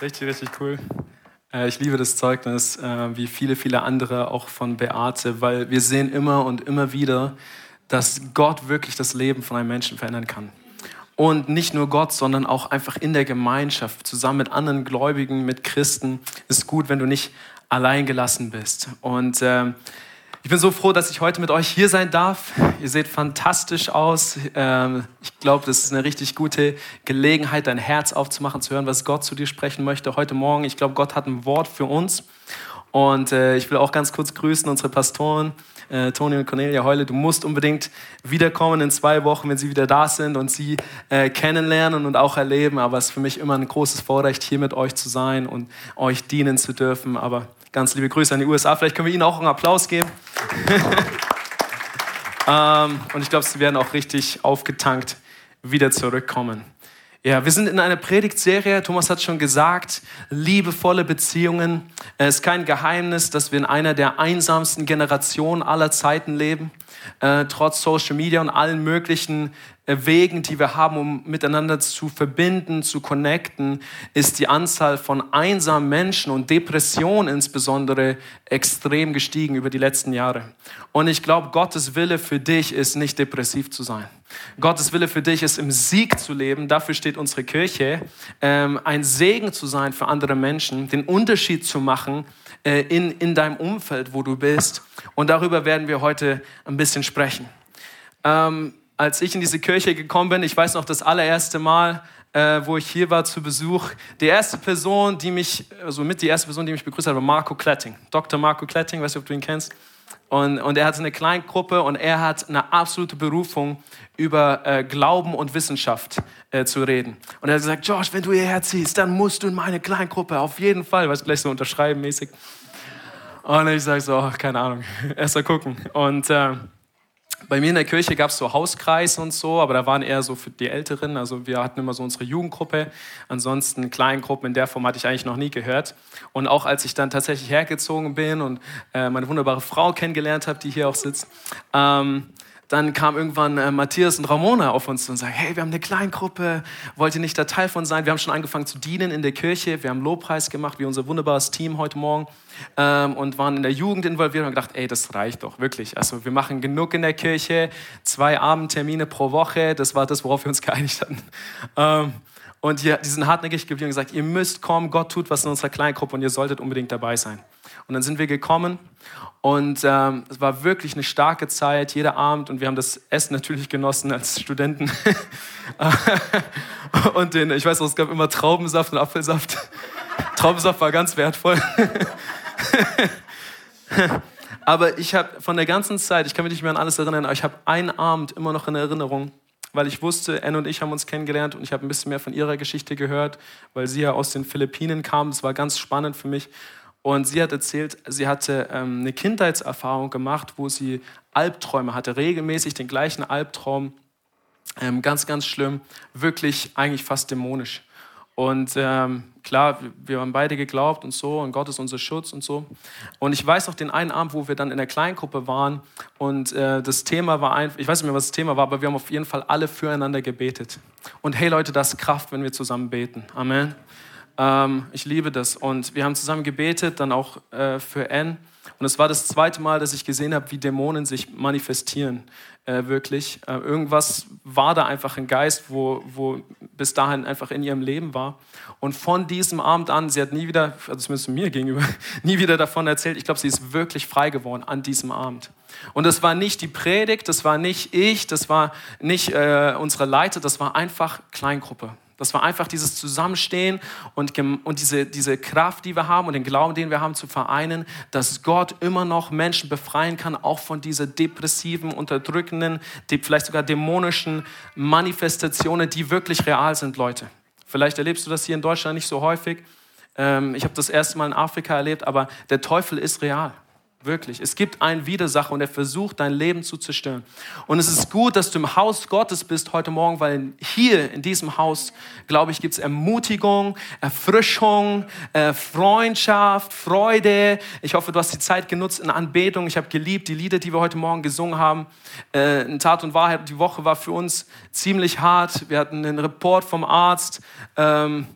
Richtig, richtig cool. Äh, ich liebe das Zeugnis, äh, wie viele, viele andere auch von Beate, weil wir sehen immer und immer wieder, dass Gott wirklich das Leben von einem Menschen verändern kann. Und nicht nur Gott, sondern auch einfach in der Gemeinschaft, zusammen mit anderen Gläubigen, mit Christen. Ist gut, wenn du nicht allein gelassen bist. Und äh, ich bin so froh, dass ich heute mit euch hier sein darf. Ihr seht fantastisch aus. Ähm, ich glaube, das ist eine richtig gute Gelegenheit, dein Herz aufzumachen, zu hören, was Gott zu dir sprechen möchte heute Morgen. Ich glaube, Gott hat ein Wort für uns. Und äh, ich will auch ganz kurz grüßen unsere Pastoren, äh, Toni und Cornelia Heule. Du musst unbedingt wiederkommen in zwei Wochen, wenn sie wieder da sind und sie äh, kennenlernen und auch erleben. Aber es ist für mich immer ein großes Vorrecht, hier mit euch zu sein und euch dienen zu dürfen. Aber Ganz liebe Grüße an die USA. Vielleicht können wir Ihnen auch einen Applaus geben. ähm, und ich glaube, Sie werden auch richtig aufgetankt wieder zurückkommen. Ja, wir sind in einer Predigtserie. Thomas hat schon gesagt, liebevolle Beziehungen. Es ist kein Geheimnis, dass wir in einer der einsamsten Generationen aller Zeiten leben. Äh, trotz Social Media und allen möglichen äh, Wegen, die wir haben, um miteinander zu verbinden, zu connecten, ist die Anzahl von einsamen Menschen und Depressionen insbesondere extrem gestiegen über die letzten Jahre. Und ich glaube, Gottes Wille für dich ist nicht depressiv zu sein. Gottes Wille für dich ist im Sieg zu leben. Dafür steht unsere Kirche. Ähm, ein Segen zu sein für andere Menschen, den Unterschied zu machen äh, in, in deinem Umfeld, wo du bist. Und darüber werden wir heute ein bisschen sprechen. Ähm, als ich in diese Kirche gekommen bin, ich weiß noch das allererste Mal, äh, wo ich hier war zu Besuch, die erste Person, die mich, also mit die erste Person, die mich begrüßt hat, war Marco Kletting. Dr. Marco Kletting, weiß nicht, ob du ihn kennst. Und, und er hatte eine Kleingruppe und er hat eine absolute Berufung, über äh, Glauben und Wissenschaft äh, zu reden. Und er hat gesagt, Josh, wenn du hierher ziehst, dann musst du in meine Kleingruppe, auf jeden Fall, was gleich so unterschreiben mäßig. Und ich sage so, keine Ahnung, erst mal gucken. Und äh, bei mir in der Kirche gab es so Hauskreise und so, aber da waren eher so für die Älteren. Also wir hatten immer so unsere Jugendgruppe. Ansonsten Kleingruppen in der Form hatte ich eigentlich noch nie gehört. Und auch als ich dann tatsächlich hergezogen bin und äh, meine wunderbare Frau kennengelernt habe, die hier auch sitzt, ähm, dann kam irgendwann äh, Matthias und Ramona auf uns und sagten, hey, wir haben eine Kleingruppe, wollt ihr nicht da Teil von sein? Wir haben schon angefangen zu dienen in der Kirche, wir haben Lobpreis gemacht, wie unser wunderbares Team heute Morgen ähm, und waren in der Jugend involviert und haben gedacht, ey, das reicht doch, wirklich. Also wir machen genug in der Kirche, zwei Abendtermine pro Woche, das war das, worauf wir uns geeinigt hatten. Ähm, und die, die sind hartnäckig geblieben und gesagt, ihr müsst kommen, Gott tut was in unserer Kleingruppe und ihr solltet unbedingt dabei sein. Und dann sind wir gekommen und ähm, es war wirklich eine starke Zeit, jeder Abend. Und wir haben das Essen natürlich genossen als Studenten. und den, ich weiß noch, es gab immer Traubensaft und Apfelsaft. Traubensaft war ganz wertvoll. aber ich habe von der ganzen Zeit, ich kann mich nicht mehr an alles erinnern, aber ich habe einen Abend immer noch in Erinnerung, weil ich wusste, Anne und ich haben uns kennengelernt und ich habe ein bisschen mehr von ihrer Geschichte gehört, weil sie ja aus den Philippinen kam. Das war ganz spannend für mich. Und sie hat erzählt, sie hatte ähm, eine Kindheitserfahrung gemacht, wo sie Albträume hatte, regelmäßig den gleichen Albtraum, ähm, ganz, ganz schlimm, wirklich eigentlich fast dämonisch. Und ähm, klar, wir haben beide geglaubt und so, und Gott ist unser Schutz und so. Und ich weiß noch den einen Abend, wo wir dann in der Kleingruppe waren und äh, das Thema war einfach, ich weiß nicht mehr, was das Thema war, aber wir haben auf jeden Fall alle füreinander gebetet. Und hey Leute, das ist Kraft, wenn wir zusammen beten. Amen. Ähm, ich liebe das. Und wir haben zusammen gebetet, dann auch äh, für Anne. Und es war das zweite Mal, dass ich gesehen habe, wie Dämonen sich manifestieren, äh, wirklich. Äh, irgendwas war da einfach ein Geist, wo, wo bis dahin einfach in ihrem Leben war. Und von diesem Abend an, sie hat nie wieder, also zumindest mir gegenüber, nie wieder davon erzählt. Ich glaube, sie ist wirklich frei geworden an diesem Abend. Und das war nicht die Predigt, das war nicht ich, das war nicht äh, unsere Leiter, das war einfach Kleingruppe. Das war einfach dieses Zusammenstehen und, und diese, diese Kraft, die wir haben und den Glauben, den wir haben, zu vereinen, dass Gott immer noch Menschen befreien kann, auch von dieser depressiven, unterdrückenden, vielleicht sogar dämonischen Manifestationen, die wirklich real sind, Leute. Vielleicht erlebst du das hier in Deutschland nicht so häufig. Ähm, ich habe das erste Mal in Afrika erlebt, aber der Teufel ist real. Wirklich. Es gibt einen Widersacher und er versucht, dein Leben zu zerstören. Und es ist gut, dass du im Haus Gottes bist heute Morgen, weil hier in diesem Haus, glaube ich, gibt es Ermutigung, Erfrischung, äh, Freundschaft, Freude. Ich hoffe, du hast die Zeit genutzt in Anbetung. Ich habe geliebt die Lieder, die wir heute Morgen gesungen haben. Äh, in Tat und Wahrheit, die Woche war für uns ziemlich hart. Wir hatten einen Report vom Arzt. Ähm,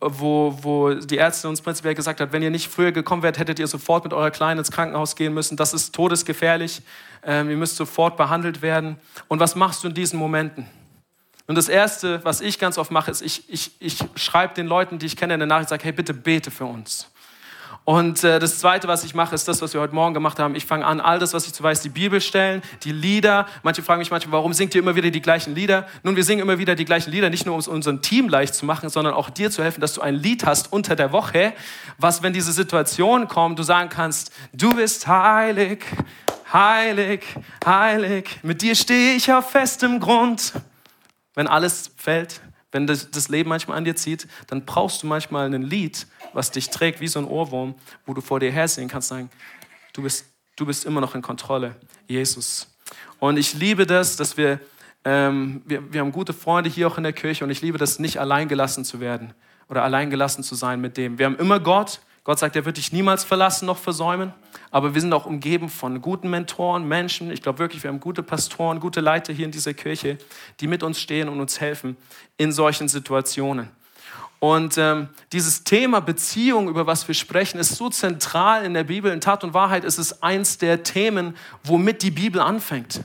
wo, wo die Ärzte uns prinzipiell gesagt hat, wenn ihr nicht früher gekommen wärt, hättet ihr sofort mit eurer Kleinen ins Krankenhaus gehen müssen. Das ist todesgefährlich. Ähm, ihr müsst sofort behandelt werden. Und was machst du in diesen Momenten? Und das Erste, was ich ganz oft mache, ist, ich, ich, ich schreibe den Leuten, die ich kenne, in der Nachricht, sage, hey, bitte bete für uns. Und äh, das Zweite, was ich mache, ist das, was wir heute Morgen gemacht haben. Ich fange an, all das, was ich zu weiß, die Bibel stellen, die Lieder. Manche fragen mich manchmal, warum singt ihr immer wieder die gleichen Lieder? Nun, wir singen immer wieder die gleichen Lieder, nicht nur um es unserem Team leicht zu machen, sondern auch dir zu helfen, dass du ein Lied hast unter der Woche, was, wenn diese Situation kommt, du sagen kannst, du bist heilig, heilig, heilig. Mit dir stehe ich auf festem Grund. Wenn alles fällt, wenn das Leben manchmal an dir zieht, dann brauchst du manchmal ein Lied, was dich trägt wie so ein Ohrwurm, wo du vor dir hersehen kannst, sagen, du bist, du bist immer noch in Kontrolle, Jesus. Und ich liebe das, dass wir, ähm, wir, wir haben gute Freunde hier auch in der Kirche und ich liebe das, nicht alleingelassen zu werden oder alleingelassen zu sein mit dem. Wir haben immer Gott. Gott sagt, er wird dich niemals verlassen noch versäumen. Aber wir sind auch umgeben von guten Mentoren, Menschen. Ich glaube wirklich, wir haben gute Pastoren, gute Leiter hier in dieser Kirche, die mit uns stehen und uns helfen in solchen Situationen. Und ähm, dieses Thema Beziehung, über was wir sprechen, ist so zentral in der Bibel. In Tat und Wahrheit ist es eins der Themen, womit die Bibel anfängt.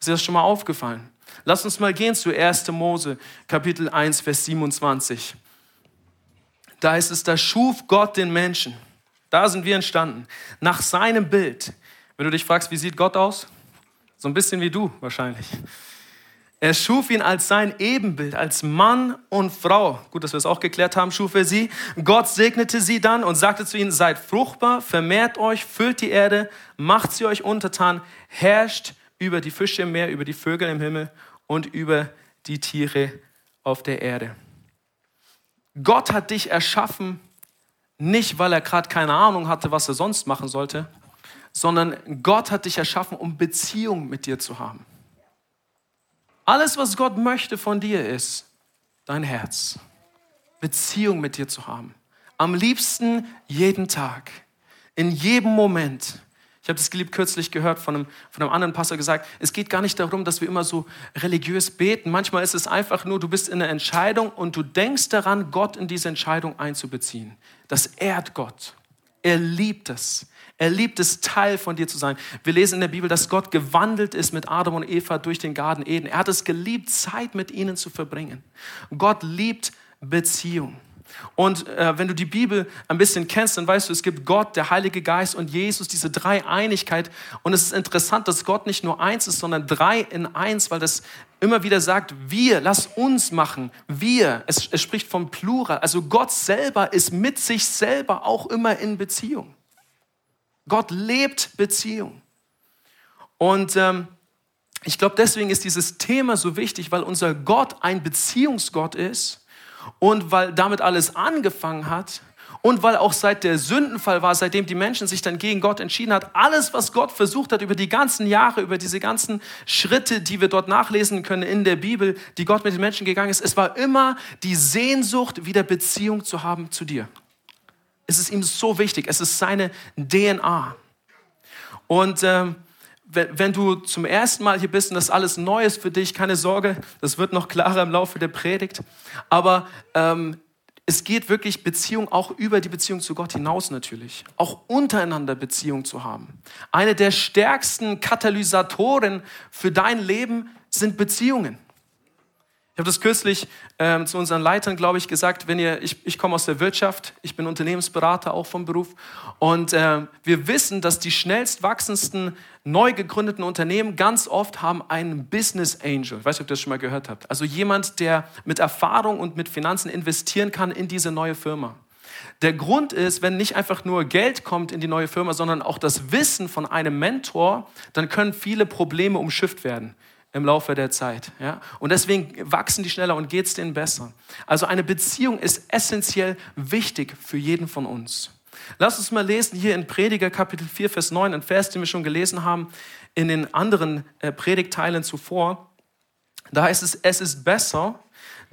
Ist dir das schon mal aufgefallen? Lass uns mal gehen zu 1. Mose, Kapitel 1, Vers 27. Da heißt es, da schuf Gott den Menschen. Da sind wir entstanden. Nach seinem Bild. Wenn du dich fragst, wie sieht Gott aus? So ein bisschen wie du wahrscheinlich. Er schuf ihn als sein Ebenbild, als Mann und Frau. Gut, dass wir es auch geklärt haben, schuf er sie. Gott segnete sie dann und sagte zu ihnen, seid fruchtbar, vermehrt euch, füllt die Erde, macht sie euch untertan, herrscht über die Fische im Meer, über die Vögel im Himmel und über die Tiere auf der Erde. Gott hat dich erschaffen, nicht weil er gerade keine Ahnung hatte, was er sonst machen sollte, sondern Gott hat dich erschaffen, um Beziehung mit dir zu haben. Alles, was Gott möchte von dir, ist dein Herz. Beziehung mit dir zu haben. Am liebsten jeden Tag, in jedem Moment. Ich habe das geliebt kürzlich gehört von einem, von einem anderen Pastor gesagt, es geht gar nicht darum, dass wir immer so religiös beten. Manchmal ist es einfach nur, du bist in einer Entscheidung und du denkst daran, Gott in diese Entscheidung einzubeziehen. Das ehrt Gott. Er liebt es. Er liebt es, Teil von dir zu sein. Wir lesen in der Bibel, dass Gott gewandelt ist mit Adam und Eva durch den Garten Eden. Er hat es geliebt, Zeit mit ihnen zu verbringen. Gott liebt Beziehung. Und äh, wenn du die Bibel ein bisschen kennst, dann weißt du, es gibt Gott, der Heilige Geist und Jesus, diese Dreieinigkeit. Und es ist interessant, dass Gott nicht nur eins ist, sondern drei in eins, weil das immer wieder sagt, wir, lass uns machen, wir. Es, es spricht vom Plural. Also Gott selber ist mit sich selber auch immer in Beziehung. Gott lebt Beziehung. Und ähm, ich glaube, deswegen ist dieses Thema so wichtig, weil unser Gott ein Beziehungsgott ist und weil damit alles angefangen hat und weil auch seit der Sündenfall war, seitdem die Menschen sich dann gegen Gott entschieden hat, alles, was Gott versucht hat über die ganzen Jahre, über diese ganzen Schritte, die wir dort nachlesen können in der Bibel, die Gott mit den Menschen gegangen ist, es war immer die Sehnsucht, wieder Beziehung zu haben zu dir. Es ist ihm so wichtig. Es ist seine DNA. Und ähm, wenn, du zum ersten Mal hier bist und das alles neu ist für dich, keine Sorge, das wird noch klarer im Laufe der Predigt. Aber ähm, es geht wirklich Beziehung auch über die Beziehung zu Gott hinaus natürlich. Auch untereinander Beziehung zu haben. Eine der stärksten Katalysatoren für dein Leben sind Beziehungen. Ich habe das kürzlich ähm, zu unseren Leitern, glaube ich, gesagt, wenn ihr, ich, ich komme aus der Wirtschaft, ich bin Unternehmensberater auch vom Beruf und äh, wir wissen, dass die schnellst wachsendsten neu gegründeten Unternehmen ganz oft haben einen Business Angel. Ich weiß nicht, ob ihr das schon mal gehört habt. Also jemand, der mit Erfahrung und mit Finanzen investieren kann in diese neue Firma. Der Grund ist, wenn nicht einfach nur Geld kommt in die neue Firma, sondern auch das Wissen von einem Mentor, dann können viele Probleme umschifft werden im Laufe der Zeit. Ja? Und deswegen wachsen die schneller und geht es denen besser. Also eine Beziehung ist essentiell wichtig für jeden von uns. Lass uns mal lesen hier in Prediger Kapitel 4, Vers 9, ein Vers, den wir schon gelesen haben in den anderen äh, Predigteilen zuvor. Da heißt es, es ist besser,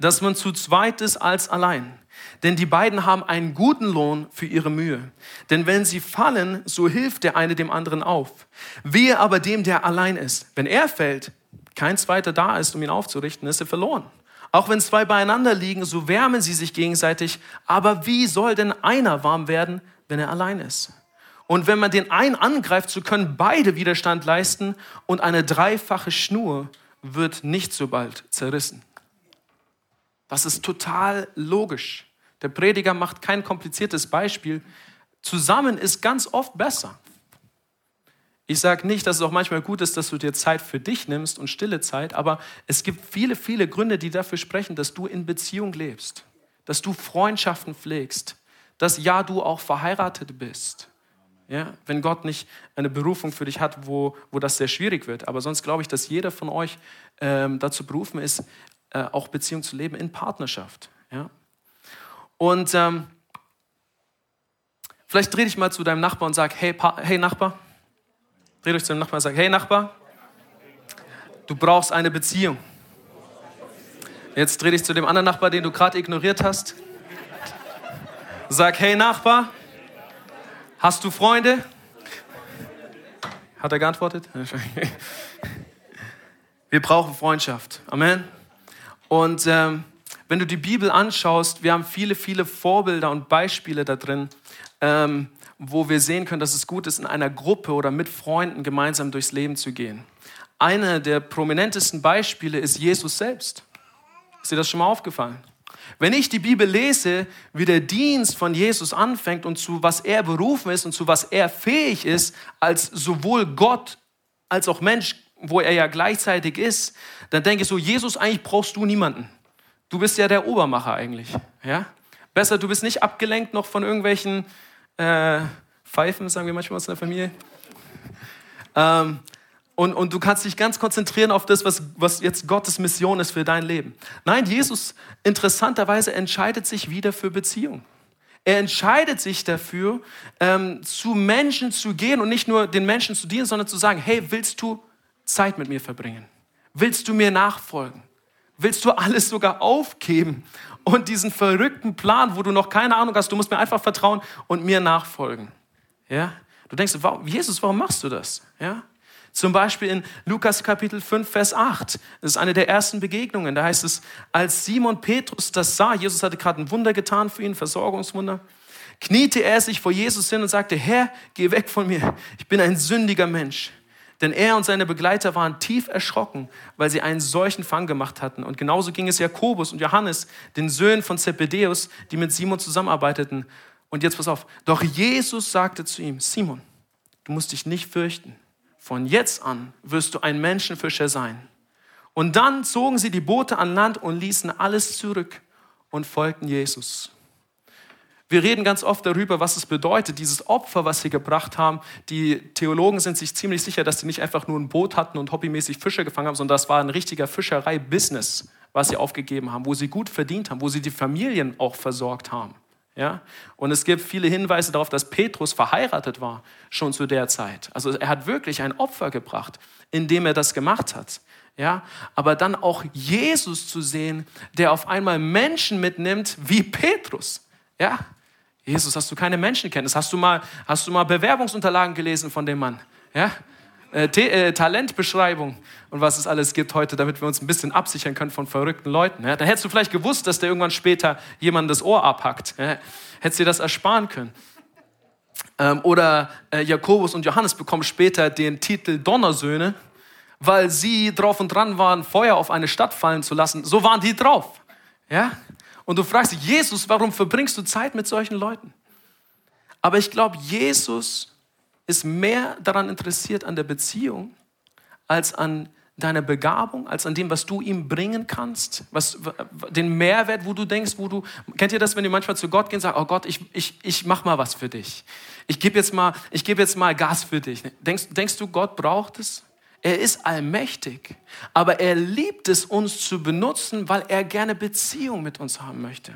dass man zu zweit ist als allein. Denn die beiden haben einen guten Lohn für ihre Mühe. Denn wenn sie fallen, so hilft der eine dem anderen auf. Wehe aber dem, der allein ist. Wenn er fällt, kein zweiter da ist, um ihn aufzurichten, ist er verloren. Auch wenn zwei beieinander liegen, so wärmen sie sich gegenseitig. Aber wie soll denn einer warm werden, wenn er allein ist? Und wenn man den einen angreift, so können beide Widerstand leisten und eine dreifache Schnur wird nicht so bald zerrissen. Das ist total logisch. Der Prediger macht kein kompliziertes Beispiel. Zusammen ist ganz oft besser. Ich sage nicht, dass es auch manchmal gut ist, dass du dir Zeit für dich nimmst und stille Zeit, aber es gibt viele, viele Gründe, die dafür sprechen, dass du in Beziehung lebst, dass du Freundschaften pflegst, dass ja, du auch verheiratet bist. Ja, wenn Gott nicht eine Berufung für dich hat, wo, wo das sehr schwierig wird. Aber sonst glaube ich, dass jeder von euch ähm, dazu berufen ist, äh, auch Beziehung zu leben in Partnerschaft. Ja? Und ähm, vielleicht dreh dich mal zu deinem Nachbar und sag, hey, hey Nachbar, dreh dich zu deinem Nachbar und sag, hey Nachbar, du brauchst eine Beziehung. Jetzt dreh dich zu dem anderen Nachbar, den du gerade ignoriert hast. Sag, hey Nachbar, Hast du Freunde? Hat er geantwortet? Wir brauchen Freundschaft. Amen. Und ähm, wenn du die Bibel anschaust, wir haben viele, viele Vorbilder und Beispiele da drin, ähm, wo wir sehen können, dass es gut ist, in einer Gruppe oder mit Freunden gemeinsam durchs Leben zu gehen. Einer der prominentesten Beispiele ist Jesus selbst. Ist dir das schon mal aufgefallen? Wenn ich die Bibel lese, wie der Dienst von Jesus anfängt und zu was er berufen ist und zu was er fähig ist, als sowohl Gott als auch Mensch, wo er ja gleichzeitig ist, dann denke ich so, Jesus, eigentlich brauchst du niemanden. Du bist ja der Obermacher eigentlich. Ja? Besser, du bist nicht abgelenkt noch von irgendwelchen äh, Pfeifen, sagen wir manchmal aus der Familie. Ähm, und, und du kannst dich ganz konzentrieren auf das, was, was jetzt Gottes Mission ist für dein Leben. Nein, Jesus interessanterweise entscheidet sich wieder für Beziehung. Er entscheidet sich dafür, ähm, zu Menschen zu gehen und nicht nur den Menschen zu dienen, sondern zu sagen, hey, willst du Zeit mit mir verbringen? Willst du mir nachfolgen? Willst du alles sogar aufgeben und diesen verrückten Plan, wo du noch keine Ahnung hast, du musst mir einfach vertrauen und mir nachfolgen? Ja? Du denkst, warum, Jesus, warum machst du das? Ja? Zum Beispiel in Lukas Kapitel 5, Vers 8. Das ist eine der ersten Begegnungen. Da heißt es, als Simon Petrus das sah, Jesus hatte gerade ein Wunder getan für ihn, Versorgungswunder, kniete er sich vor Jesus hin und sagte, Herr, geh weg von mir, ich bin ein sündiger Mensch. Denn er und seine Begleiter waren tief erschrocken, weil sie einen solchen Fang gemacht hatten. Und genauso ging es Jakobus und Johannes, den Söhnen von Zebedeus, die mit Simon zusammenarbeiteten. Und jetzt pass auf, doch Jesus sagte zu ihm, Simon, du musst dich nicht fürchten von jetzt an wirst du ein Menschenfischer sein. Und dann zogen sie die Boote an Land und ließen alles zurück und folgten Jesus. Wir reden ganz oft darüber, was es bedeutet, dieses Opfer, was sie gebracht haben. Die Theologen sind sich ziemlich sicher, dass sie nicht einfach nur ein Boot hatten und hobbymäßig Fische gefangen haben, sondern das war ein richtiger Fischerei-Business, was sie aufgegeben haben, wo sie gut verdient haben, wo sie die Familien auch versorgt haben. Ja? Und es gibt viele Hinweise darauf, dass Petrus verheiratet war, schon zu der Zeit. Also er hat wirklich ein Opfer gebracht, indem er das gemacht hat. Ja? Aber dann auch Jesus zu sehen, der auf einmal Menschen mitnimmt wie Petrus. Ja? Jesus, hast du keine Menschenkenntnis? Hast du mal, hast du mal Bewerbungsunterlagen gelesen von dem Mann? Ja? Äh, äh, Talentbeschreibung und was es alles gibt heute, damit wir uns ein bisschen absichern können von verrückten Leuten. Ja? Dann hättest du vielleicht gewusst, dass der irgendwann später jemand das Ohr abhackt. Ja? Hättest dir das ersparen können. Ähm, oder äh, Jakobus und Johannes bekommen später den Titel Donnersöhne, weil sie drauf und dran waren, Feuer auf eine Stadt fallen zu lassen. So waren die drauf. Ja? Und du fragst Jesus, warum verbringst du Zeit mit solchen Leuten? Aber ich glaube, Jesus ist mehr daran interessiert an der Beziehung als an deiner Begabung, als an dem, was du ihm bringen kannst, was, den Mehrwert, wo du denkst, wo du, kennt ihr das, wenn ihr manchmal zu Gott geht und sagt, oh Gott, ich, ich, ich mach mal was für dich. Ich gebe jetzt mal, ich gebe jetzt mal Gas für dich. Denkst, denkst du, Gott braucht es? Er ist allmächtig, aber er liebt es, uns zu benutzen, weil er gerne Beziehung mit uns haben möchte.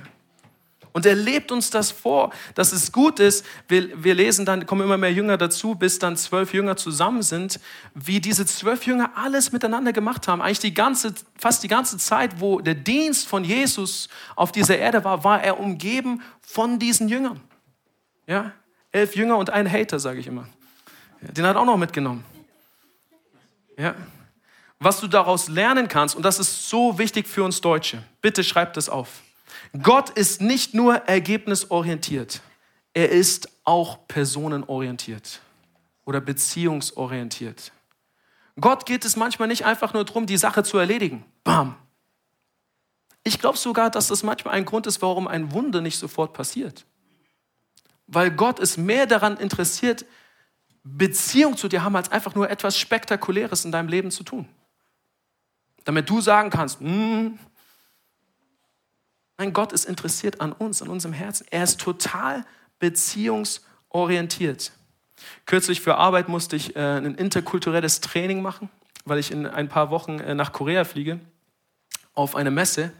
Und er lebt uns das vor, dass es gut ist. Wir, wir lesen dann, kommen immer mehr Jünger dazu, bis dann zwölf Jünger zusammen sind, wie diese zwölf Jünger alles miteinander gemacht haben. Eigentlich die ganze, fast die ganze Zeit, wo der Dienst von Jesus auf dieser Erde war, war er umgeben von diesen Jüngern. Ja, elf Jünger und ein Hater, sage ich immer. Den hat er auch noch mitgenommen. Ja. was du daraus lernen kannst, und das ist so wichtig für uns Deutsche, bitte schreib das auf. Gott ist nicht nur ergebnisorientiert, er ist auch personenorientiert oder beziehungsorientiert. Gott geht es manchmal nicht einfach nur darum, die Sache zu erledigen. Bam. Ich glaube sogar, dass das manchmal ein Grund ist, warum ein Wunder nicht sofort passiert. Weil Gott ist mehr daran interessiert, Beziehung zu dir haben, als einfach nur etwas Spektakuläres in deinem Leben zu tun. Damit du sagen kannst, hm, Nein, Gott ist interessiert an uns, an unserem Herzen. Er ist total beziehungsorientiert. Kürzlich für Arbeit musste ich äh, ein interkulturelles Training machen, weil ich in ein paar Wochen äh, nach Korea fliege, auf eine Messe.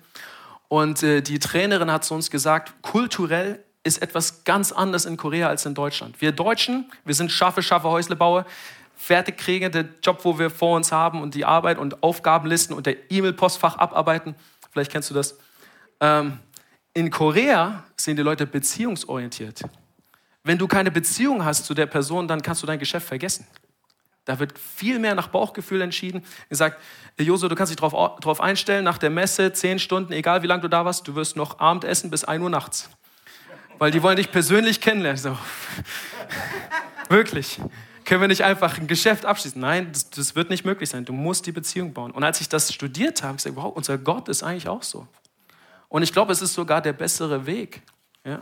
Und äh, die Trainerin hat zu uns gesagt, kulturell ist etwas ganz anderes in Korea als in Deutschland. Wir Deutschen, wir sind scharfe, scharfe Häuslebauer, fertig kriegen den Job, wo wir vor uns haben und die Arbeit und Aufgabenlisten und der E-Mail-Postfach abarbeiten. Vielleicht kennst du das. Ähm, in Korea sind die Leute beziehungsorientiert. Wenn du keine Beziehung hast zu der Person, dann kannst du dein Geschäft vergessen. Da wird viel mehr nach Bauchgefühl entschieden. Gesagt, Jose, du kannst dich darauf einstellen, nach der Messe, zehn Stunden, egal wie lange du da warst, du wirst noch Abendessen bis 1 Uhr nachts. Weil die wollen dich persönlich kennenlernen. So. Wirklich. Können wir nicht einfach ein Geschäft abschließen? Nein, das, das, wird nicht möglich sein. Du musst die Beziehung bauen. Und als ich das studiert habe, habe ich gesagt, wow, unser Gott ist eigentlich auch so. Und ich glaube, es ist sogar der bessere Weg. Ja?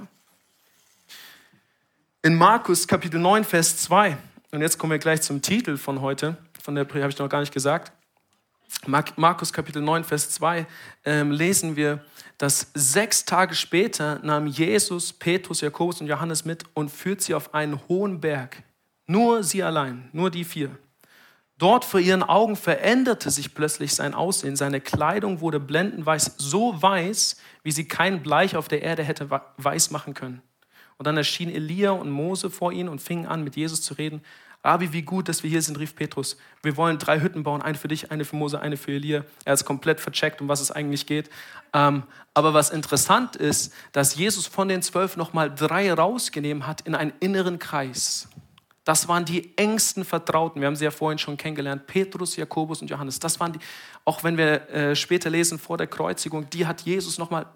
In Markus Kapitel 9, Vers 2, und jetzt kommen wir gleich zum Titel von heute, von der habe ich noch gar nicht gesagt. Markus Kapitel 9, Vers 2 ähm, lesen wir, dass sechs Tage später nahm Jesus Petrus, Jakobus und Johannes mit und führt sie auf einen hohen Berg. Nur sie allein, nur die vier. Dort vor ihren Augen veränderte sich plötzlich sein Aussehen. Seine Kleidung wurde blendend weiß, so weiß, wie sie kein Bleich auf der Erde hätte weiß machen können. Und dann erschien Elia und Mose vor ihnen und fingen an, mit Jesus zu reden. Rabbi, wie gut, dass wir hier sind, rief Petrus. Wir wollen drei Hütten bauen, eine für dich, eine für Mose, eine für Elia. Er ist komplett vercheckt, um was es eigentlich geht. Ähm, aber was interessant ist, dass Jesus von den zwölf nochmal drei rausgenommen hat in einen inneren Kreis. Das waren die engsten Vertrauten. Wir haben sie ja vorhin schon kennengelernt. Petrus, Jakobus und Johannes. Das waren die, auch wenn wir äh, später lesen vor der Kreuzigung, die hat Jesus nochmal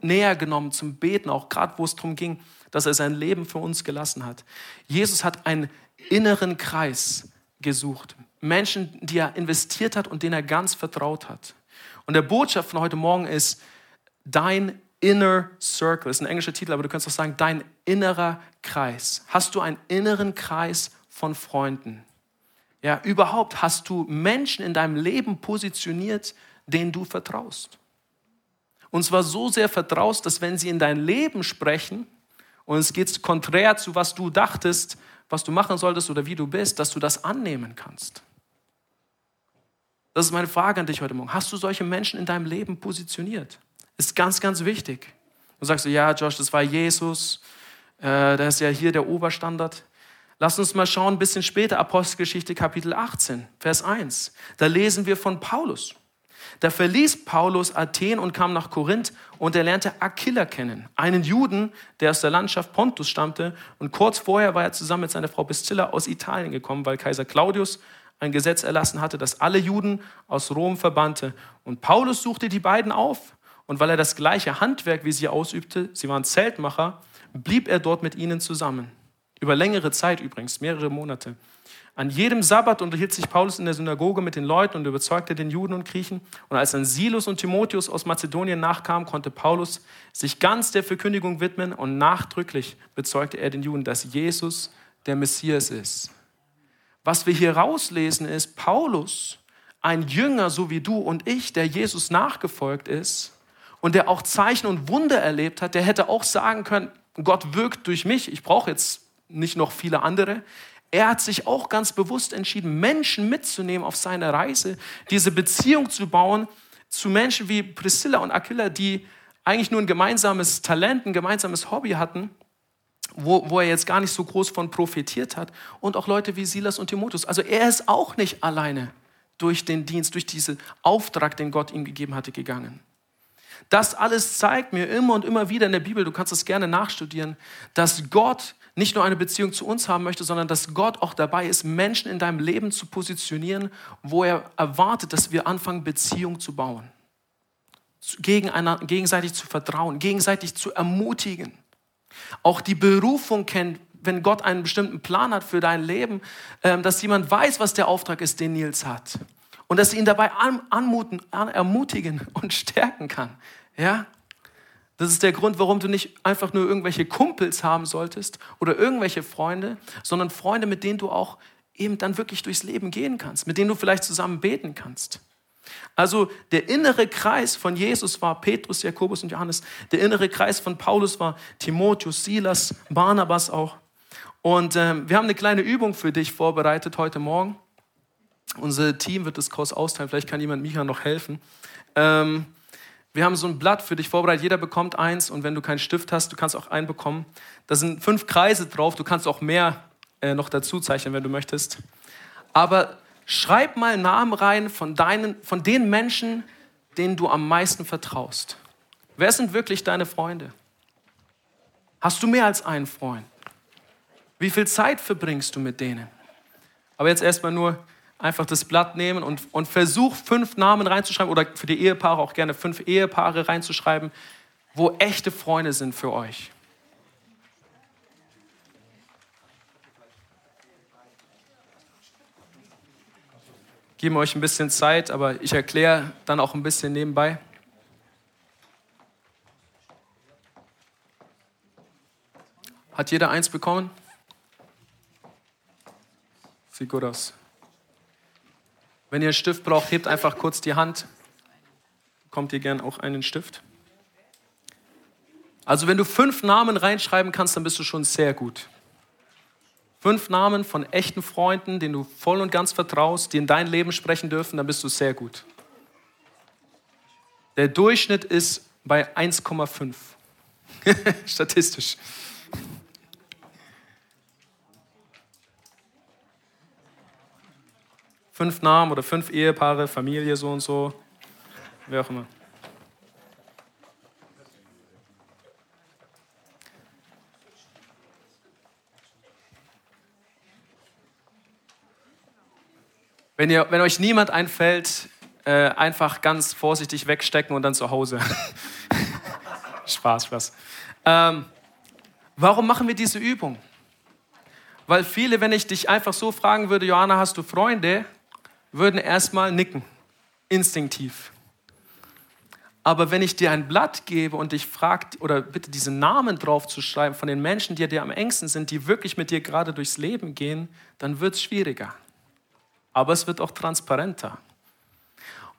näher genommen zum Beten, auch gerade wo es darum ging, dass er sein Leben für uns gelassen hat. Jesus hat einen inneren Kreis gesucht. Menschen, die er investiert hat und denen er ganz vertraut hat. Und der Botschaft von heute Morgen ist, dein Inner Circle. Das ist ein englischer Titel, aber du kannst auch sagen, dein innerer Kreis. Hast du einen inneren Kreis von Freunden? Ja, überhaupt hast du Menschen in deinem Leben positioniert, denen du vertraust. Und zwar so sehr vertraust, dass wenn sie in dein Leben sprechen und es geht konträr zu was du dachtest, was du machen solltest oder wie du bist, dass du das annehmen kannst. Das ist meine Frage an dich heute Morgen. Hast du solche Menschen in deinem Leben positioniert? Ist ganz, ganz wichtig. Du sagst du, ja, Josh, das war Jesus, äh, das ist ja hier der Oberstandard. Lass uns mal schauen, ein bisschen später, Apostelgeschichte Kapitel 18, Vers 1. Da lesen wir von Paulus. Da verließ Paulus Athen und kam nach Korinth und er lernte Aquila kennen, einen Juden, der aus der Landschaft Pontus stammte. Und kurz vorher war er zusammen mit seiner Frau Priscilla aus Italien gekommen, weil Kaiser Claudius ein Gesetz erlassen hatte, das alle Juden aus Rom verbannte. Und Paulus suchte die beiden auf und weil er das gleiche Handwerk wie sie ausübte, sie waren Zeltmacher, blieb er dort mit ihnen zusammen. Über längere Zeit übrigens, mehrere Monate. An jedem Sabbat unterhielt sich Paulus in der Synagoge mit den Leuten und überzeugte den Juden und Griechen. Und als dann Silos und Timotheus aus Mazedonien nachkamen, konnte Paulus sich ganz der Verkündigung widmen und nachdrücklich bezeugte er den Juden, dass Jesus der Messias ist. Was wir hier rauslesen ist, Paulus, ein Jünger so wie du und ich, der Jesus nachgefolgt ist, und der auch Zeichen und Wunder erlebt hat, der hätte auch sagen können, Gott wirkt durch mich, ich brauche jetzt nicht noch viele andere. Er hat sich auch ganz bewusst entschieden, Menschen mitzunehmen auf seine Reise, diese Beziehung zu bauen zu Menschen wie Priscilla und Aquila, die eigentlich nur ein gemeinsames Talent, ein gemeinsames Hobby hatten, wo, wo er jetzt gar nicht so groß von profitiert hat. Und auch Leute wie Silas und Timotheus. Also er ist auch nicht alleine durch den Dienst, durch diesen Auftrag, den Gott ihm gegeben hatte, gegangen. Das alles zeigt mir immer und immer wieder in der Bibel, du kannst das gerne nachstudieren, dass Gott nicht nur eine Beziehung zu uns haben möchte, sondern dass Gott auch dabei ist, Menschen in deinem Leben zu positionieren, wo er erwartet, dass wir anfangen, Beziehung zu bauen. gegenseitig zu vertrauen, gegenseitig zu ermutigen. Auch die Berufung kennt, wenn Gott einen bestimmten Plan hat für dein Leben, ähm, dass jemand weiß, was der Auftrag ist, den Nils hat. Und dass sie ihn dabei anmuten, ermutigen und stärken kann. Ja? Das ist der Grund, warum du nicht einfach nur irgendwelche Kumpels haben solltest oder irgendwelche Freunde, sondern Freunde, mit denen du auch eben dann wirklich durchs Leben gehen kannst, mit denen du vielleicht zusammen beten kannst. Also der innere Kreis von Jesus war Petrus, Jakobus und Johannes. Der innere Kreis von Paulus war Timotheus, Silas, Barnabas auch. Und ähm, wir haben eine kleine Übung für dich vorbereitet heute Morgen. Unser Team wird das Kurs austeilen. Vielleicht kann jemand Micha noch helfen. Ähm, wir haben so ein Blatt für dich vorbereitet. Jeder bekommt eins. Und wenn du keinen Stift hast, du kannst auch einen bekommen. Da sind fünf Kreise drauf. Du kannst auch mehr äh, noch dazu zeichnen, wenn du möchtest. Aber schreib mal Namen rein von, deinen, von den Menschen, denen du am meisten vertraust. Wer sind wirklich deine Freunde? Hast du mehr als einen Freund? Wie viel Zeit verbringst du mit denen? Aber jetzt erstmal nur einfach das Blatt nehmen und, und versuch fünf Namen reinzuschreiben oder für die Ehepaare auch gerne fünf Ehepaare reinzuschreiben, wo echte Freunde sind für euch. Geben euch ein bisschen Zeit, aber ich erkläre dann auch ein bisschen nebenbei. Hat jeder eins bekommen? Sieht gut aus. Wenn ihr einen Stift braucht, hebt einfach kurz die Hand. Kommt ihr gern auch einen Stift? Also wenn du fünf Namen reinschreiben kannst, dann bist du schon sehr gut. Fünf Namen von echten Freunden, denen du voll und ganz vertraust, die in dein Leben sprechen dürfen, dann bist du sehr gut. Der Durchschnitt ist bei 1,5. Statistisch. Fünf Namen oder fünf Ehepaare, Familie so und so, wer auch immer. Wenn, ihr, wenn euch niemand einfällt, äh, einfach ganz vorsichtig wegstecken und dann zu Hause. Spaß, Spaß. Ähm, warum machen wir diese Übung? Weil viele, wenn ich dich einfach so fragen würde, Johanna, hast du Freunde? Würden erstmal nicken, instinktiv. Aber wenn ich dir ein Blatt gebe und dich frage, oder bitte diese Namen drauf zu schreiben von den Menschen, die dir am engsten sind, die wirklich mit dir gerade durchs Leben gehen, dann wird es schwieriger. Aber es wird auch transparenter.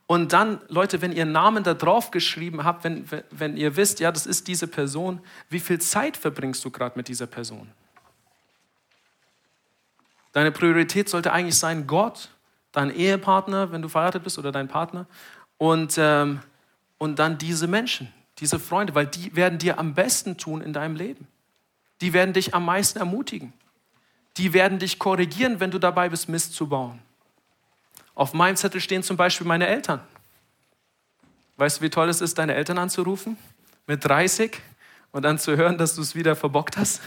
Und dann, Leute, wenn ihr Namen da drauf geschrieben habt, wenn, wenn ihr wisst, ja, das ist diese Person, wie viel Zeit verbringst du gerade mit dieser Person? Deine Priorität sollte eigentlich sein Gott dein Ehepartner, wenn du verheiratet bist, oder dein Partner. Und, ähm, und dann diese Menschen, diese Freunde, weil die werden dir am besten tun in deinem Leben. Die werden dich am meisten ermutigen. Die werden dich korrigieren, wenn du dabei bist, Mist zu bauen. Auf meinem Zettel stehen zum Beispiel meine Eltern. Weißt du, wie toll es ist, deine Eltern anzurufen mit 30 und dann zu hören, dass du es wieder verbockt hast?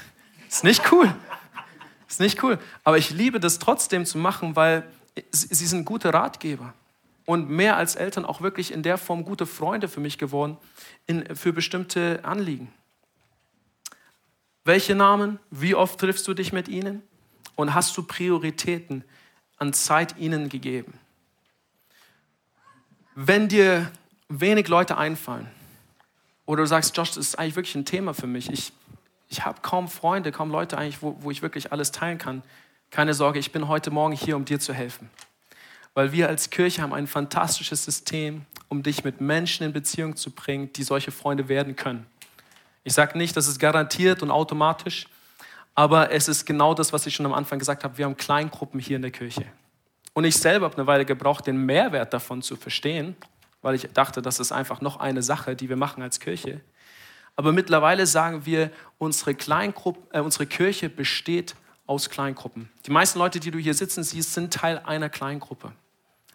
Ist nicht cool. Ist nicht cool. Aber ich liebe das trotzdem zu machen, weil sie sind gute Ratgeber und mehr als Eltern auch wirklich in der Form gute Freunde für mich geworden in, für bestimmte Anliegen. Welche Namen? Wie oft triffst du dich mit ihnen? Und hast du Prioritäten an Zeit ihnen gegeben? Wenn dir wenig Leute einfallen oder du sagst, Josh, das ist eigentlich wirklich ein Thema für mich, ich, ich habe kaum Freunde, kaum Leute eigentlich, wo, wo ich wirklich alles teilen kann, keine Sorge, ich bin heute Morgen hier, um dir zu helfen. Weil wir als Kirche haben ein fantastisches System, um dich mit Menschen in Beziehung zu bringen, die solche Freunde werden können. Ich sage nicht, das ist garantiert und automatisch, aber es ist genau das, was ich schon am Anfang gesagt habe. Wir haben Kleingruppen hier in der Kirche. Und ich selber habe eine Weile gebraucht, den Mehrwert davon zu verstehen, weil ich dachte, das ist einfach noch eine Sache, die wir machen als Kirche. Aber mittlerweile sagen wir, unsere, Kleingruppe, äh, unsere Kirche besteht aus Kleingruppen. Die meisten Leute, die du hier sitzen siehst, sind Teil einer Kleingruppe,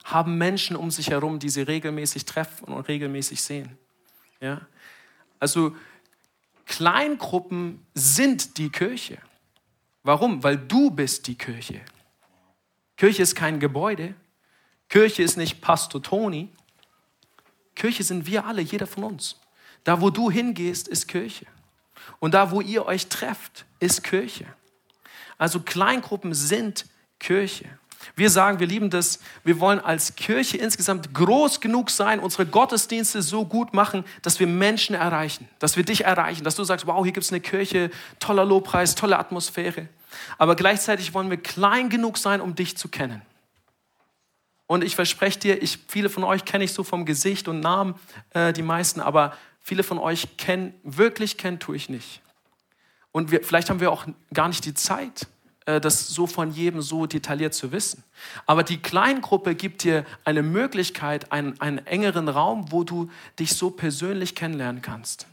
haben Menschen um sich herum, die sie regelmäßig treffen und regelmäßig sehen. Ja? Also Kleingruppen sind die Kirche. Warum? Weil du bist die Kirche. Kirche ist kein Gebäude. Kirche ist nicht Pastor Toni. Kirche sind wir alle, jeder von uns. Da, wo du hingehst, ist Kirche. Und da, wo ihr euch trefft, ist Kirche. Also Kleingruppen sind Kirche. Wir sagen, wir lieben das. Wir wollen als Kirche insgesamt groß genug sein, unsere Gottesdienste so gut machen, dass wir Menschen erreichen, dass wir dich erreichen, dass du sagst, wow, hier gibt es eine Kirche, toller Lobpreis, tolle Atmosphäre. Aber gleichzeitig wollen wir klein genug sein, um dich zu kennen. Und ich verspreche dir, ich, viele von euch kenne ich so vom Gesicht und Namen, äh, die meisten, aber viele von euch kennen, wirklich kennen tue ich nicht. Und wir, vielleicht haben wir auch gar nicht die Zeit, äh, das so von jedem so detailliert zu wissen. Aber die Kleingruppe gibt dir eine Möglichkeit, einen, einen engeren Raum, wo du dich so persönlich kennenlernen kannst.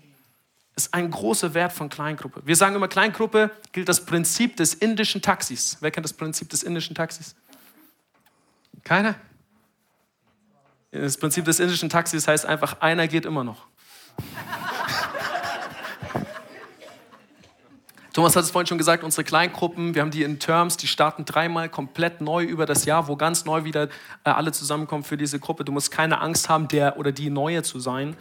Das ist ein großer Wert von Kleingruppe. Wir sagen immer, Kleingruppe gilt das Prinzip des indischen Taxis. Wer kennt das Prinzip des indischen Taxis? Keiner? Das Prinzip des indischen Taxis heißt einfach, einer geht immer noch. Thomas hat es vorhin schon gesagt, unsere Kleingruppen, wir haben die in Terms, die starten dreimal komplett neu über das Jahr, wo ganz neu wieder äh, alle zusammenkommen für diese Gruppe. Du musst keine Angst haben, der oder die Neue zu sein.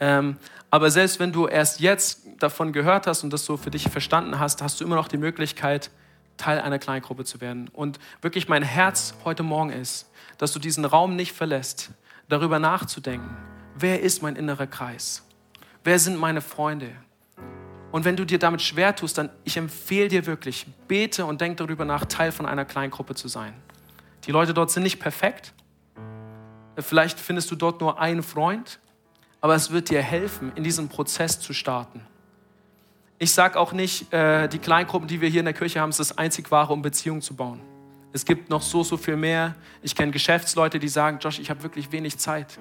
Ähm, aber selbst wenn du erst jetzt davon gehört hast und das so für dich verstanden hast, hast du immer noch die Möglichkeit, Teil einer Kleingruppe zu werden. Und wirklich mein Herz heute Morgen ist, dass du diesen Raum nicht verlässt, darüber nachzudenken, wer ist mein innerer Kreis? Wer sind meine Freunde? Und wenn du dir damit schwer tust, dann ich empfehle dir wirklich, bete und denk darüber nach, Teil von einer Kleingruppe zu sein. Die Leute dort sind nicht perfekt. Vielleicht findest du dort nur einen Freund, aber es wird dir helfen, in diesem Prozess zu starten. Ich sage auch nicht, äh, die Kleingruppen, die wir hier in der Kirche haben, ist das einzig wahre, um Beziehungen zu bauen. Es gibt noch so, so viel mehr. Ich kenne Geschäftsleute, die sagen, Josh, ich habe wirklich wenig Zeit.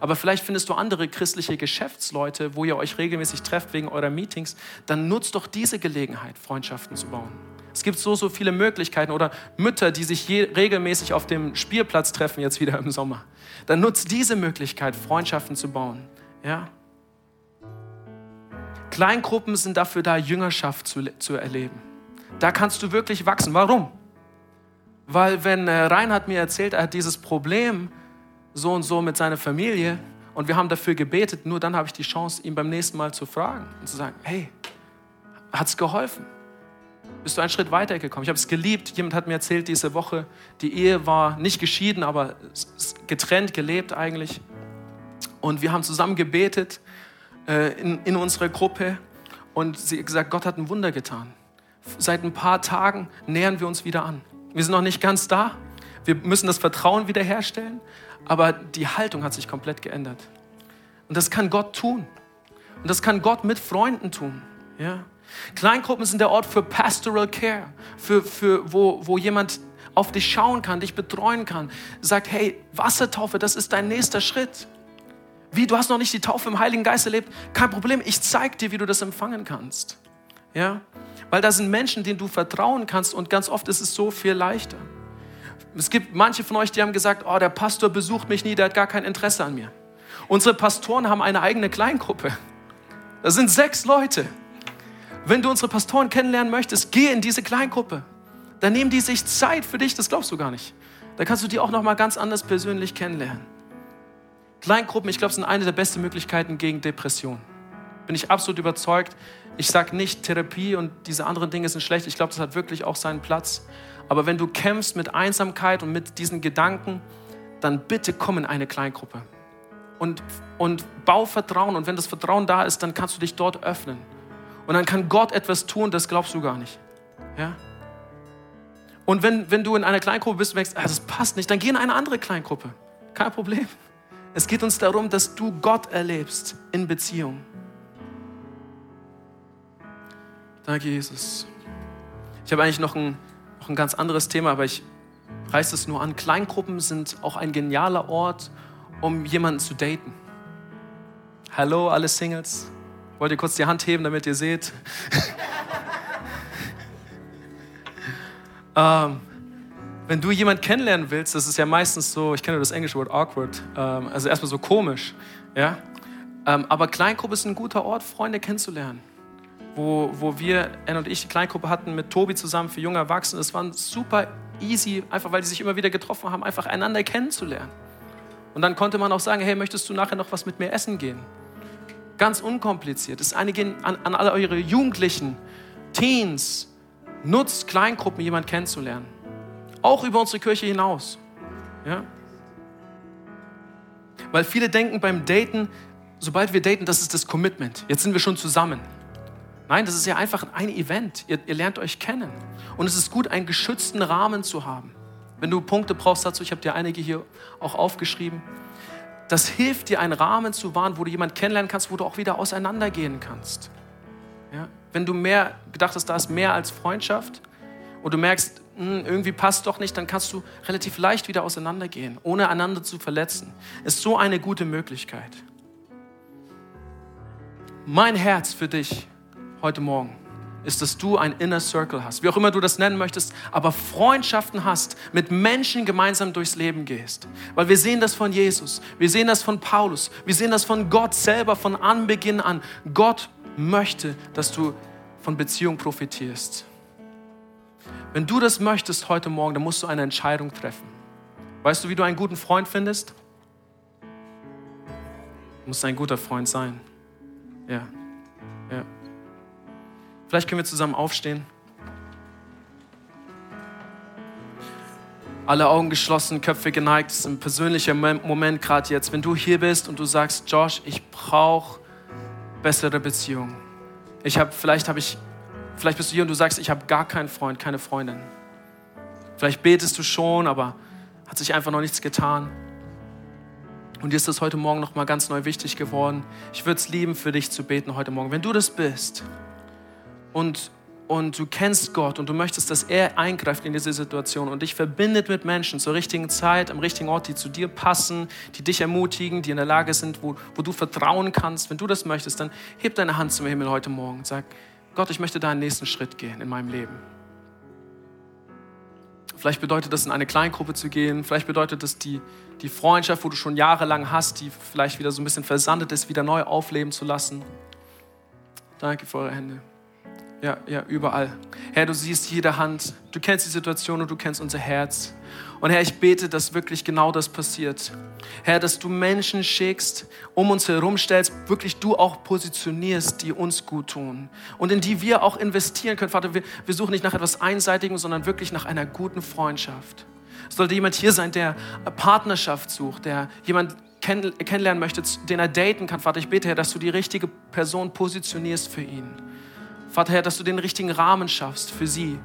Aber vielleicht findest du andere christliche Geschäftsleute, wo ihr euch regelmäßig trefft wegen eurer Meetings. Dann nutzt doch diese Gelegenheit, Freundschaften zu bauen. Es gibt so, so viele Möglichkeiten. Oder Mütter, die sich je, regelmäßig auf dem Spielplatz treffen, jetzt wieder im Sommer. Dann nutzt diese Möglichkeit, Freundschaften zu bauen. Ja? Kleingruppen sind dafür da, Jüngerschaft zu, zu erleben. Da kannst du wirklich wachsen. Warum? Weil wenn äh, Reinhard mir erzählt, er hat dieses Problem, so und so mit seiner Familie und wir haben dafür gebetet. Nur dann habe ich die Chance, ihn beim nächsten Mal zu fragen und zu sagen, hey, hat es geholfen? Bist du einen Schritt weiter gekommen? Ich habe es geliebt. Jemand hat mir erzählt diese Woche, die Ehe war nicht geschieden, aber getrennt gelebt eigentlich. Und wir haben zusammen gebetet äh, in, in unserer Gruppe und sie gesagt, Gott hat ein Wunder getan. Seit ein paar Tagen nähern wir uns wieder an. Wir sind noch nicht ganz da. Wir müssen das Vertrauen wiederherstellen, aber die Haltung hat sich komplett geändert. Und das kann Gott tun. Und das kann Gott mit Freunden tun. Ja? Kleingruppen sind der Ort für Pastoral Care, für, für, wo, wo jemand auf dich schauen kann, dich betreuen kann, sagt, hey, Wassertaufe, das ist dein nächster Schritt. Wie, du hast noch nicht die Taufe im Heiligen Geist erlebt? Kein Problem, ich zeige dir, wie du das empfangen kannst. Ja? Weil da sind Menschen, denen du vertrauen kannst und ganz oft ist es so viel leichter. Es gibt manche von euch, die haben gesagt, oh, der Pastor besucht mich nie, der hat gar kein Interesse an mir. Unsere Pastoren haben eine eigene Kleingruppe. Das sind sechs Leute. Wenn du unsere Pastoren kennenlernen möchtest, geh in diese Kleingruppe. Dann nehmen die sich Zeit für dich, das glaubst du gar nicht. Da kannst du die auch noch mal ganz anders persönlich kennenlernen. Kleingruppen, ich glaube, sind eine der besten Möglichkeiten gegen Depression. Bin ich absolut überzeugt. Ich sage nicht, Therapie und diese anderen Dinge sind schlecht. Ich glaube, das hat wirklich auch seinen Platz. Aber wenn du kämpfst mit Einsamkeit und mit diesen Gedanken, dann bitte komm in eine Kleingruppe. Und, und bau Vertrauen. Und wenn das Vertrauen da ist, dann kannst du dich dort öffnen. Und dann kann Gott etwas tun, das glaubst du gar nicht. Ja? Und wenn, wenn du in einer Kleingruppe bist und denkst, ah, das passt nicht, dann geh in eine andere Kleingruppe. Kein Problem. Es geht uns darum, dass du Gott erlebst in Beziehung. Danke, Jesus. Ich habe eigentlich noch ein noch ein ganz anderes Thema, aber ich reiße es nur an. Kleingruppen sind auch ein genialer Ort, um jemanden zu daten. Hallo, alle Singles. Wollt ihr kurz die Hand heben, damit ihr seht? ähm, wenn du jemanden kennenlernen willst, das ist ja meistens so, ich kenne das englische Wort awkward, ähm, also erstmal so komisch, ja. Ähm, aber Kleingruppe ist ein guter Ort, Freunde kennenzulernen. Wo, wo wir, Anne und ich, die Kleingruppe hatten mit Tobi zusammen für junge Erwachsene. Es war super easy, einfach weil die sich immer wieder getroffen haben, einfach einander kennenzulernen. Und dann konnte man auch sagen, hey, möchtest du nachher noch was mit mir essen gehen? Ganz unkompliziert. Das eine gehen an, an alle eure Jugendlichen, Teens. Nutzt Kleingruppen, jemanden kennenzulernen. Auch über unsere Kirche hinaus. Ja? Weil viele denken beim Daten, sobald wir daten, das ist das Commitment. Jetzt sind wir schon zusammen. Nein, das ist ja einfach ein Event. Ihr, ihr, lernt euch kennen. Und es ist gut, einen geschützten Rahmen zu haben. Wenn du Punkte brauchst dazu, ich habe dir einige hier auch aufgeschrieben. Das hilft dir, einen Rahmen zu wahren, wo du jemanden kennenlernen kannst, wo du auch wieder auseinandergehen kannst. Ja? Wenn du mehr gedacht hast, da ist mehr als Freundschaft und du merkst, hm, irgendwie passt doch nicht, dann kannst du relativ leicht wieder auseinandergehen, ohne einander zu verletzen. Ist so eine gute Möglichkeit. Mein Herz für dich heute Morgen ist, dass du ein Inner Circle hast, wie auch immer du das nennen möchtest, aber Freundschaften hast, mit Menschen gemeinsam durchs Leben gehst. Weil wir sehen das von Jesus, wir sehen das von Paulus, wir sehen das von Gott selber von Anbeginn an. Gott möchte, dass du von Beziehung profitierst. Wenn du das möchtest heute Morgen, dann musst du eine Entscheidung treffen. Weißt du, wie du einen guten Freund findest? Du musst ein guter Freund sein. Ja. Vielleicht können wir zusammen aufstehen. Alle Augen geschlossen, Köpfe geneigt. Das ist ein persönlicher Moment gerade jetzt. Wenn du hier bist und du sagst, Josh, ich brauche bessere Beziehungen. Ich habe, vielleicht habe ich, vielleicht bist du hier und du sagst, ich habe gar keinen Freund, keine Freundin. Vielleicht betest du schon, aber hat sich einfach noch nichts getan. Und dir ist das heute Morgen noch mal ganz neu wichtig geworden. Ich würde es lieben, für dich zu beten heute Morgen. Wenn du das bist, und, und du kennst Gott und du möchtest, dass er eingreift in diese Situation und dich verbindet mit Menschen zur richtigen Zeit, am richtigen Ort, die zu dir passen, die dich ermutigen, die in der Lage sind, wo, wo du vertrauen kannst. Wenn du das möchtest, dann heb deine Hand zum Himmel heute Morgen und sag, Gott, ich möchte da einen nächsten Schritt gehen in meinem Leben. Vielleicht bedeutet das, in eine Kleingruppe zu gehen. Vielleicht bedeutet das, die, die Freundschaft, wo du schon jahrelang hast, die vielleicht wieder so ein bisschen versandet ist, wieder neu aufleben zu lassen. Danke für eure Hände ja, ja, überall. Herr, du siehst jede Hand, du kennst die Situation und du kennst unser Herz. Und Herr, ich bete, dass wirklich genau das passiert. Herr, dass du Menschen schickst, um uns herum stellst, wirklich du auch positionierst, die uns gut tun und in die wir auch investieren können. Vater, wir, wir suchen nicht nach etwas Einseitigem, sondern wirklich nach einer guten Freundschaft. Es sollte jemand hier sein, der Partnerschaft sucht, der jemand kennenlernen möchte, den er daten kann. Vater, ich bete, Herr, dass du die richtige Person positionierst für ihn. Vater, Herr, dass du den richtigen Rahmen schaffst für sie.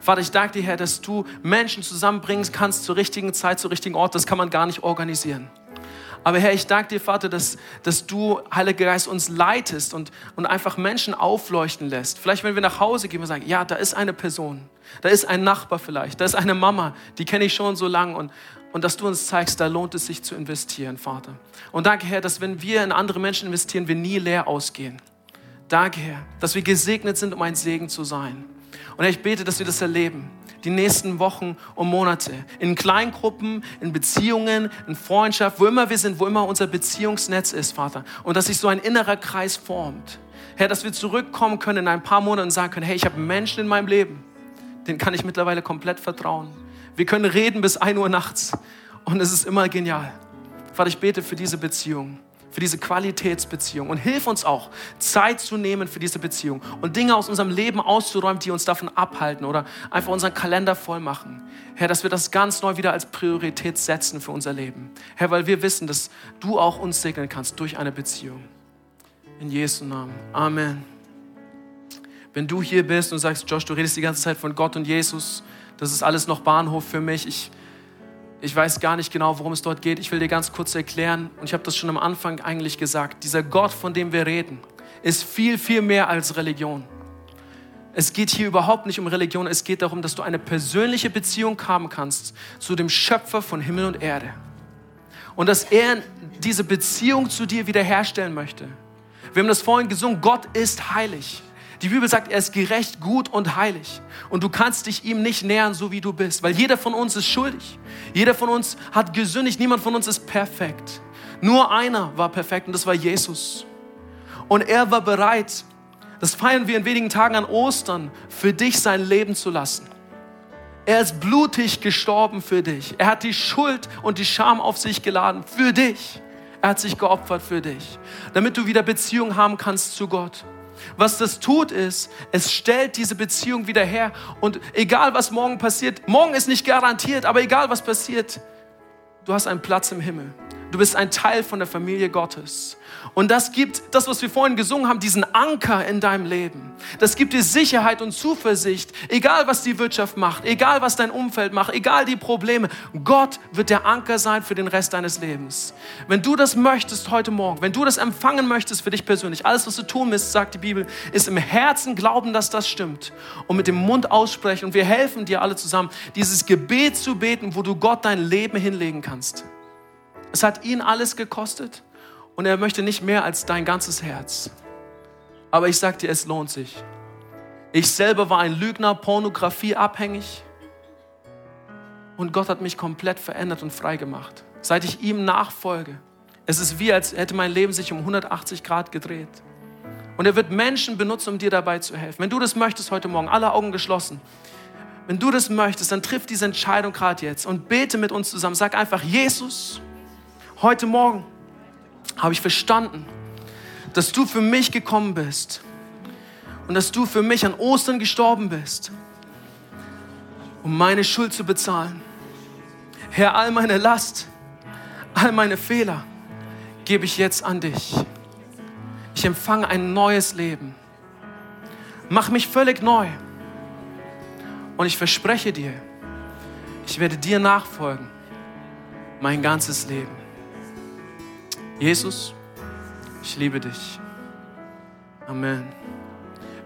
Vater, ich danke dir, Herr, dass du Menschen zusammenbringen kannst zur richtigen Zeit, zur richtigen Ort. Das kann man gar nicht organisieren. Aber Herr, ich danke dir, Vater, dass, dass du, Heiliger Geist, uns leitest und, und einfach Menschen aufleuchten lässt. Vielleicht, wenn wir nach Hause gehen und sagen, ja, da ist eine Person, da ist ein Nachbar vielleicht, da ist eine Mama, die kenne ich schon so lange und, und dass du uns zeigst, da lohnt es sich zu investieren, Vater. Und danke, Herr, dass wenn wir in andere Menschen investieren, wir nie leer ausgehen. Danke, Herr, dass wir gesegnet sind, um ein Segen zu sein. Und Herr, ich bete, dass wir das erleben. Die nächsten Wochen und Monate. In Kleingruppen, in Beziehungen, in Freundschaft, wo immer wir sind, wo immer unser Beziehungsnetz ist, Vater. Und dass sich so ein innerer Kreis formt. Herr, dass wir zurückkommen können in ein paar Monaten und sagen können, hey, ich habe Menschen in meinem Leben, den kann ich mittlerweile komplett vertrauen. Wir können reden bis 1 Uhr nachts und es ist immer genial. Vater, ich bete für diese Beziehung für diese Qualitätsbeziehung und hilf uns auch, Zeit zu nehmen für diese Beziehung und Dinge aus unserem Leben auszuräumen, die uns davon abhalten oder einfach unseren Kalender voll machen. Herr, dass wir das ganz neu wieder als Priorität setzen für unser Leben. Herr, weil wir wissen, dass du auch uns segnen kannst durch eine Beziehung. In Jesu Namen. Amen. Wenn du hier bist und sagst, Josh, du redest die ganze Zeit von Gott und Jesus, das ist alles noch Bahnhof für mich. Ich ich weiß gar nicht genau, worum es dort geht. Ich will dir ganz kurz erklären, und ich habe das schon am Anfang eigentlich gesagt, dieser Gott, von dem wir reden, ist viel, viel mehr als Religion. Es geht hier überhaupt nicht um Religion, es geht darum, dass du eine persönliche Beziehung haben kannst zu dem Schöpfer von Himmel und Erde. Und dass er diese Beziehung zu dir wiederherstellen möchte. Wir haben das vorhin gesungen, Gott ist heilig. Die Bibel sagt, er ist gerecht, gut und heilig. Und du kannst dich ihm nicht nähern, so wie du bist, weil jeder von uns ist schuldig. Jeder von uns hat gesündigt, niemand von uns ist perfekt. Nur einer war perfekt und das war Jesus. Und er war bereit, das feiern wir in wenigen Tagen an Ostern, für dich sein Leben zu lassen. Er ist blutig gestorben für dich. Er hat die Schuld und die Scham auf sich geladen für dich. Er hat sich geopfert für dich, damit du wieder Beziehung haben kannst zu Gott. Was das tut ist, es stellt diese Beziehung wieder her. Und egal was morgen passiert, morgen ist nicht garantiert, aber egal was passiert, du hast einen Platz im Himmel. Du bist ein Teil von der Familie Gottes. Und das gibt, das, was wir vorhin gesungen haben, diesen Anker in deinem Leben. Das gibt dir Sicherheit und Zuversicht, egal was die Wirtschaft macht, egal was dein Umfeld macht, egal die Probleme. Gott wird der Anker sein für den Rest deines Lebens. Wenn du das möchtest heute Morgen, wenn du das empfangen möchtest für dich persönlich, alles, was du tun musst, sagt die Bibel, ist im Herzen glauben, dass das stimmt und mit dem Mund aussprechen. Und wir helfen dir alle zusammen, dieses Gebet zu beten, wo du Gott dein Leben hinlegen kannst. Es hat ihn alles gekostet und er möchte nicht mehr als dein ganzes Herz. Aber ich sag dir, es lohnt sich. Ich selber war ein Lügner, Pornografie abhängig. Und Gott hat mich komplett verändert und frei gemacht. Seit ich ihm nachfolge, es ist wie, als hätte mein Leben sich um 180 Grad gedreht. Und er wird Menschen benutzen, um dir dabei zu helfen. Wenn du das möchtest heute Morgen, alle Augen geschlossen, wenn du das möchtest, dann triff diese Entscheidung gerade jetzt und bete mit uns zusammen. Sag einfach, Jesus, Heute Morgen habe ich verstanden, dass du für mich gekommen bist und dass du für mich an Ostern gestorben bist, um meine Schuld zu bezahlen. Herr, all meine Last, all meine Fehler gebe ich jetzt an dich. Ich empfange ein neues Leben. Mach mich völlig neu. Und ich verspreche dir, ich werde dir nachfolgen mein ganzes Leben. Jesus, ich liebe dich. Amen.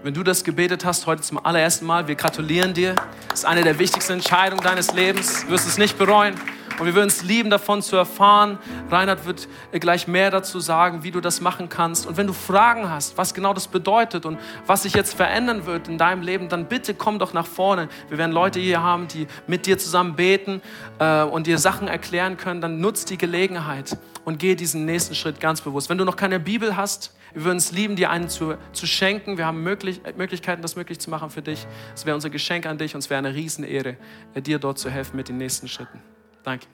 Wenn du das gebetet hast heute zum allerersten Mal, wir gratulieren dir. Das ist eine der wichtigsten Entscheidungen deines Lebens. Du wirst es nicht bereuen. Und wir würden es lieben, davon zu erfahren. Reinhard wird gleich mehr dazu sagen, wie du das machen kannst. Und wenn du Fragen hast, was genau das bedeutet und was sich jetzt verändern wird in deinem Leben, dann bitte komm doch nach vorne. Wir werden Leute hier haben, die mit dir zusammen beten äh, und dir Sachen erklären können. Dann nutzt die Gelegenheit und geh diesen nächsten Schritt ganz bewusst. Wenn du noch keine Bibel hast, wir würden es lieben, dir einen zu, zu schenken. Wir haben möglich, Möglichkeiten, das möglich zu machen für dich. Es wäre unser Geschenk an dich und es wäre eine Riesenehre, dir dort zu helfen mit den nächsten Schritten. Danke.